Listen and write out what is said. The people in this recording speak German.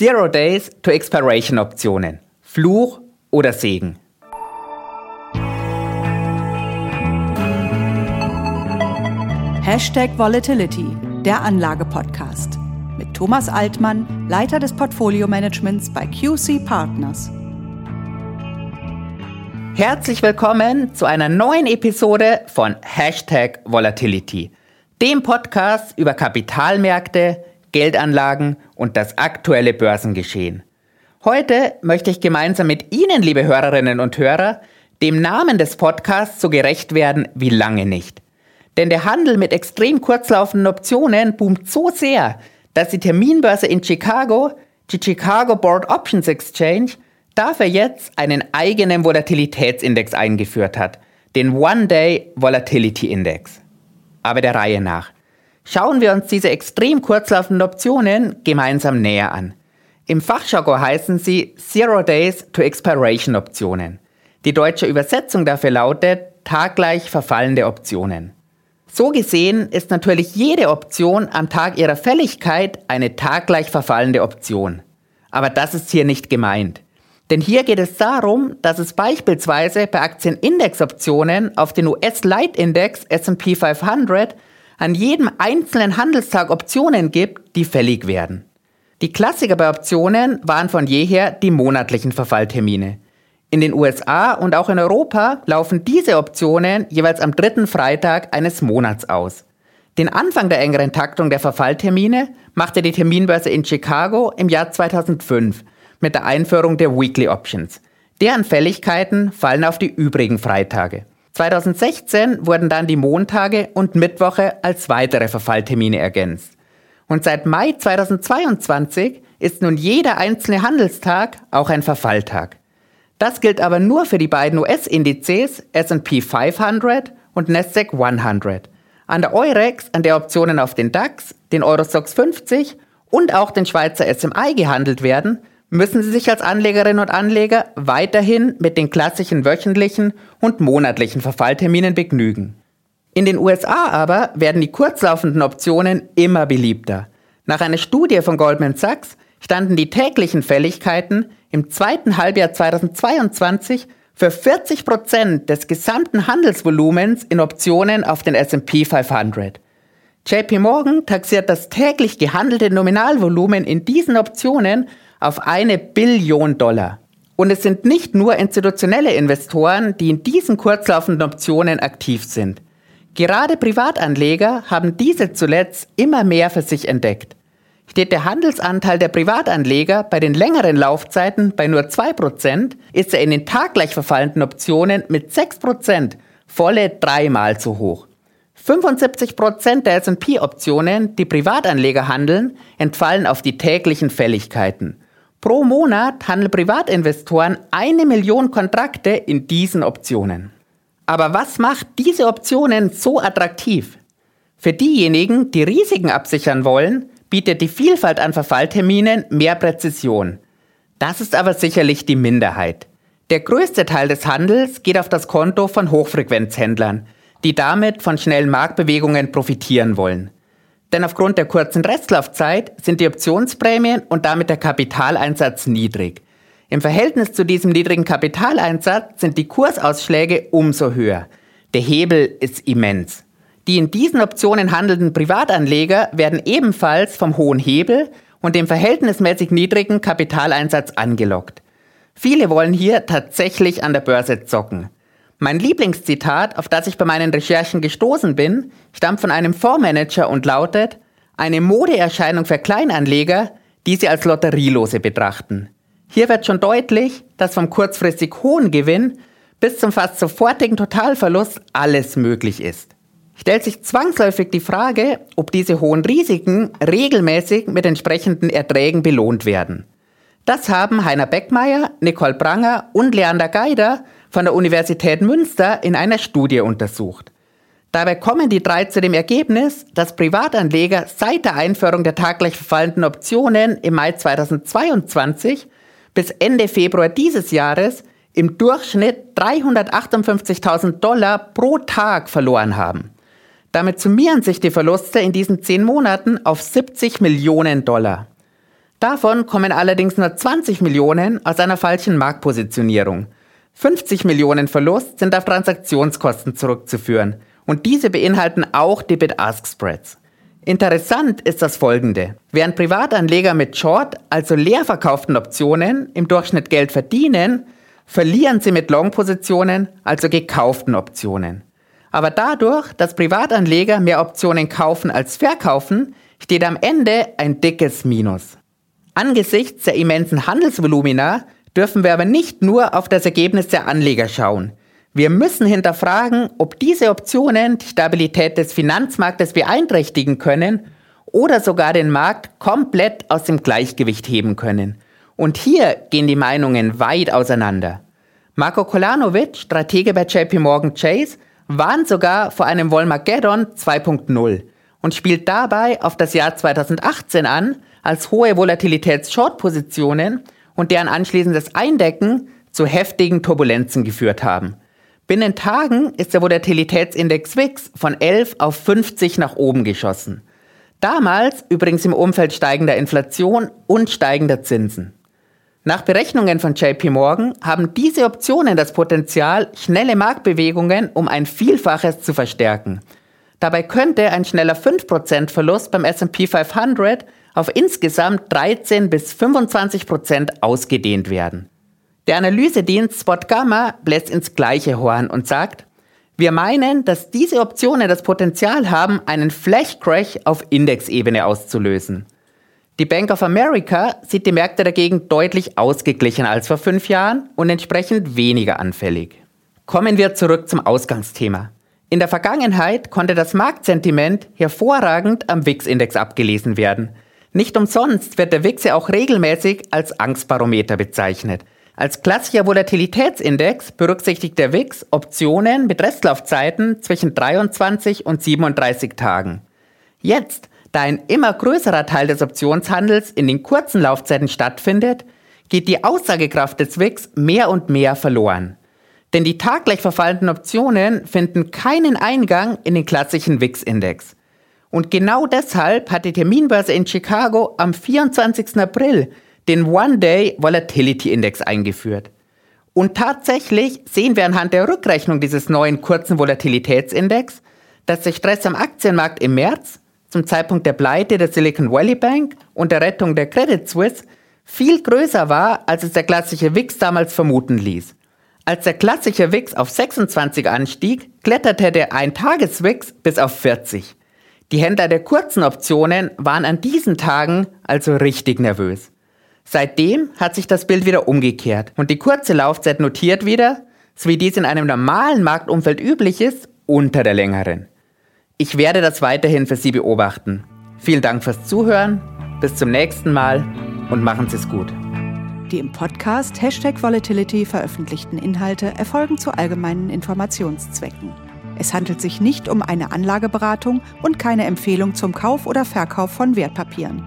Zero Days to Expiration Optionen. Fluch oder Segen. Hashtag Volatility, der Anlage-Podcast. Mit Thomas Altmann, Leiter des Portfolio-Managements bei QC Partners. Herzlich willkommen zu einer neuen Episode von Hashtag Volatility, dem Podcast über Kapitalmärkte, Geldanlagen und das aktuelle Börsengeschehen. Heute möchte ich gemeinsam mit Ihnen, liebe Hörerinnen und Hörer, dem Namen des Podcasts so gerecht werden wie lange nicht. Denn der Handel mit extrem kurzlaufenden Optionen boomt so sehr, dass die Terminbörse in Chicago, die Chicago Board Options Exchange, dafür jetzt einen eigenen Volatilitätsindex eingeführt hat, den One-Day Volatility Index. Aber der Reihe nach. Schauen wir uns diese extrem kurzlaufenden Optionen gemeinsam näher an. Im Fachjargon heißen sie Zero Days to Expiration Optionen. Die deutsche Übersetzung dafür lautet taggleich verfallende Optionen. So gesehen ist natürlich jede Option am Tag ihrer Fälligkeit eine taggleich verfallende Option. Aber das ist hier nicht gemeint. Denn hier geht es darum, dass es beispielsweise bei Aktienindexoptionen auf den US-Leitindex S&P 500 an jedem einzelnen Handelstag Optionen gibt, die fällig werden. Die Klassiker bei Optionen waren von jeher die monatlichen Verfalltermine. In den USA und auch in Europa laufen diese Optionen jeweils am dritten Freitag eines Monats aus. Den Anfang der engeren Taktung der Verfalltermine machte die Terminbörse in Chicago im Jahr 2005 mit der Einführung der Weekly Options. Deren Fälligkeiten fallen auf die übrigen Freitage. 2016 wurden dann die Montage und Mittwoche als weitere Verfalltermine ergänzt. Und seit Mai 2022 ist nun jeder einzelne Handelstag auch ein Verfalltag. Das gilt aber nur für die beiden US-Indizes S&P 500 und Nasdaq 100. An der Eurex, an der Optionen auf den DAX, den Eurostox 50 und auch den Schweizer SMI gehandelt werden, müssen Sie sich als Anlegerinnen und Anleger weiterhin mit den klassischen wöchentlichen und monatlichen Verfallterminen begnügen. In den USA aber werden die kurzlaufenden Optionen immer beliebter. Nach einer Studie von Goldman Sachs standen die täglichen Fälligkeiten im zweiten Halbjahr 2022 für 40 Prozent des gesamten Handelsvolumens in Optionen auf den S&P 500. JP Morgan taxiert das täglich gehandelte Nominalvolumen in diesen Optionen auf eine Billion Dollar. Und es sind nicht nur institutionelle Investoren, die in diesen kurzlaufenden Optionen aktiv sind. Gerade Privatanleger haben diese zuletzt immer mehr für sich entdeckt. Steht der Handelsanteil der Privatanleger bei den längeren Laufzeiten bei nur 2%, ist er in den taggleich verfallenden Optionen mit 6% volle dreimal zu hoch. 75% der S&P-Optionen, die Privatanleger handeln, entfallen auf die täglichen Fälligkeiten. Pro Monat handeln Privatinvestoren eine Million Kontrakte in diesen Optionen. Aber was macht diese Optionen so attraktiv? Für diejenigen, die Risiken absichern wollen, bietet die Vielfalt an Verfallterminen mehr Präzision. Das ist aber sicherlich die Minderheit. Der größte Teil des Handels geht auf das Konto von Hochfrequenzhändlern, die damit von schnellen Marktbewegungen profitieren wollen. Denn aufgrund der kurzen Restlaufzeit sind die Optionsprämien und damit der Kapitaleinsatz niedrig. Im Verhältnis zu diesem niedrigen Kapitaleinsatz sind die Kursausschläge umso höher. Der Hebel ist immens. Die in diesen Optionen handelnden Privatanleger werden ebenfalls vom hohen Hebel und dem verhältnismäßig niedrigen Kapitaleinsatz angelockt. Viele wollen hier tatsächlich an der Börse zocken. Mein Lieblingszitat, auf das ich bei meinen Recherchen gestoßen bin, stammt von einem Fondsmanager und lautet, eine Modeerscheinung für Kleinanleger, die sie als Lotterielose betrachten. Hier wird schon deutlich, dass vom kurzfristig hohen Gewinn bis zum fast sofortigen Totalverlust alles möglich ist stellt sich zwangsläufig die Frage, ob diese hohen Risiken regelmäßig mit entsprechenden Erträgen belohnt werden. Das haben Heiner Beckmeier, Nicole Pranger und Leander Geider von der Universität Münster in einer Studie untersucht. Dabei kommen die drei zu dem Ergebnis, dass Privatanleger seit der Einführung der taggleich verfallenden Optionen im Mai 2022 bis Ende Februar dieses Jahres im Durchschnitt 358.000 Dollar pro Tag verloren haben. Damit summieren sich die Verluste in diesen zehn Monaten auf 70 Millionen Dollar. Davon kommen allerdings nur 20 Millionen aus einer falschen Marktpositionierung. 50 Millionen Verlust sind auf Transaktionskosten zurückzuführen und diese beinhalten auch die Bid-Ask-Spreads. Interessant ist das folgende. Während Privatanleger mit Short, also leer verkauften Optionen, im Durchschnitt Geld verdienen, verlieren sie mit Long-Positionen, also gekauften Optionen. Aber dadurch, dass Privatanleger mehr Optionen kaufen als verkaufen, steht am Ende ein dickes Minus. Angesichts der immensen Handelsvolumina dürfen wir aber nicht nur auf das Ergebnis der Anleger schauen. Wir müssen hinterfragen, ob diese Optionen die Stabilität des Finanzmarktes beeinträchtigen können oder sogar den Markt komplett aus dem Gleichgewicht heben können. Und hier gehen die Meinungen weit auseinander. Marco Kolanovic, Stratege bei JP Morgan Chase, warnt sogar vor einem Volmageddon 2.0 und spielt dabei auf das Jahr 2018 an, als hohe Volatilitäts-Short-Positionen und deren anschließendes Eindecken zu heftigen Turbulenzen geführt haben. Binnen Tagen ist der Volatilitätsindex WIX von 11 auf 50 nach oben geschossen. Damals übrigens im Umfeld steigender Inflation und steigender Zinsen. Nach Berechnungen von JP Morgan haben diese Optionen das Potenzial, schnelle Marktbewegungen um ein Vielfaches zu verstärken. Dabei könnte ein schneller 5% Verlust beim SP 500 auf insgesamt 13 bis 25% ausgedehnt werden. Der Analysedienst Spot Gamma bläst ins gleiche Horn und sagt, wir meinen, dass diese Optionen das Potenzial haben, einen Flash Crash auf Indexebene auszulösen. Die Bank of America sieht die Märkte dagegen deutlich ausgeglichener als vor fünf Jahren und entsprechend weniger anfällig. Kommen wir zurück zum Ausgangsthema. In der Vergangenheit konnte das Marktsentiment hervorragend am WIX-Index abgelesen werden. Nicht umsonst wird der WIX ja auch regelmäßig als Angstbarometer bezeichnet. Als klassischer Volatilitätsindex berücksichtigt der WIX Optionen mit Restlaufzeiten zwischen 23 und 37 Tagen. Jetzt da ein immer größerer Teil des Optionshandels in den kurzen Laufzeiten stattfindet, geht die Aussagekraft des WIX mehr und mehr verloren. Denn die taggleich verfallenden Optionen finden keinen Eingang in den klassischen WIX-Index. Und genau deshalb hat die Terminbörse in Chicago am 24. April den One-Day Volatility Index eingeführt. Und tatsächlich sehen wir anhand der Rückrechnung dieses neuen kurzen Volatilitätsindex, dass der Stress am Aktienmarkt im März zum Zeitpunkt der Pleite der Silicon Valley Bank und der Rettung der Credit Suisse viel größer war, als es der klassische WIX damals vermuten ließ. Als der klassische WIX auf 26 anstieg, kletterte der Eintages-WIX bis auf 40. Die Händler der kurzen Optionen waren an diesen Tagen also richtig nervös. Seitdem hat sich das Bild wieder umgekehrt und die kurze Laufzeit notiert wieder, so wie dies in einem normalen Marktumfeld üblich ist, unter der längeren. Ich werde das weiterhin für Sie beobachten. Vielen Dank fürs Zuhören, bis zum nächsten Mal und machen Sie es gut. Die im Podcast Hashtag Volatility veröffentlichten Inhalte erfolgen zu allgemeinen Informationszwecken. Es handelt sich nicht um eine Anlageberatung und keine Empfehlung zum Kauf oder Verkauf von Wertpapieren.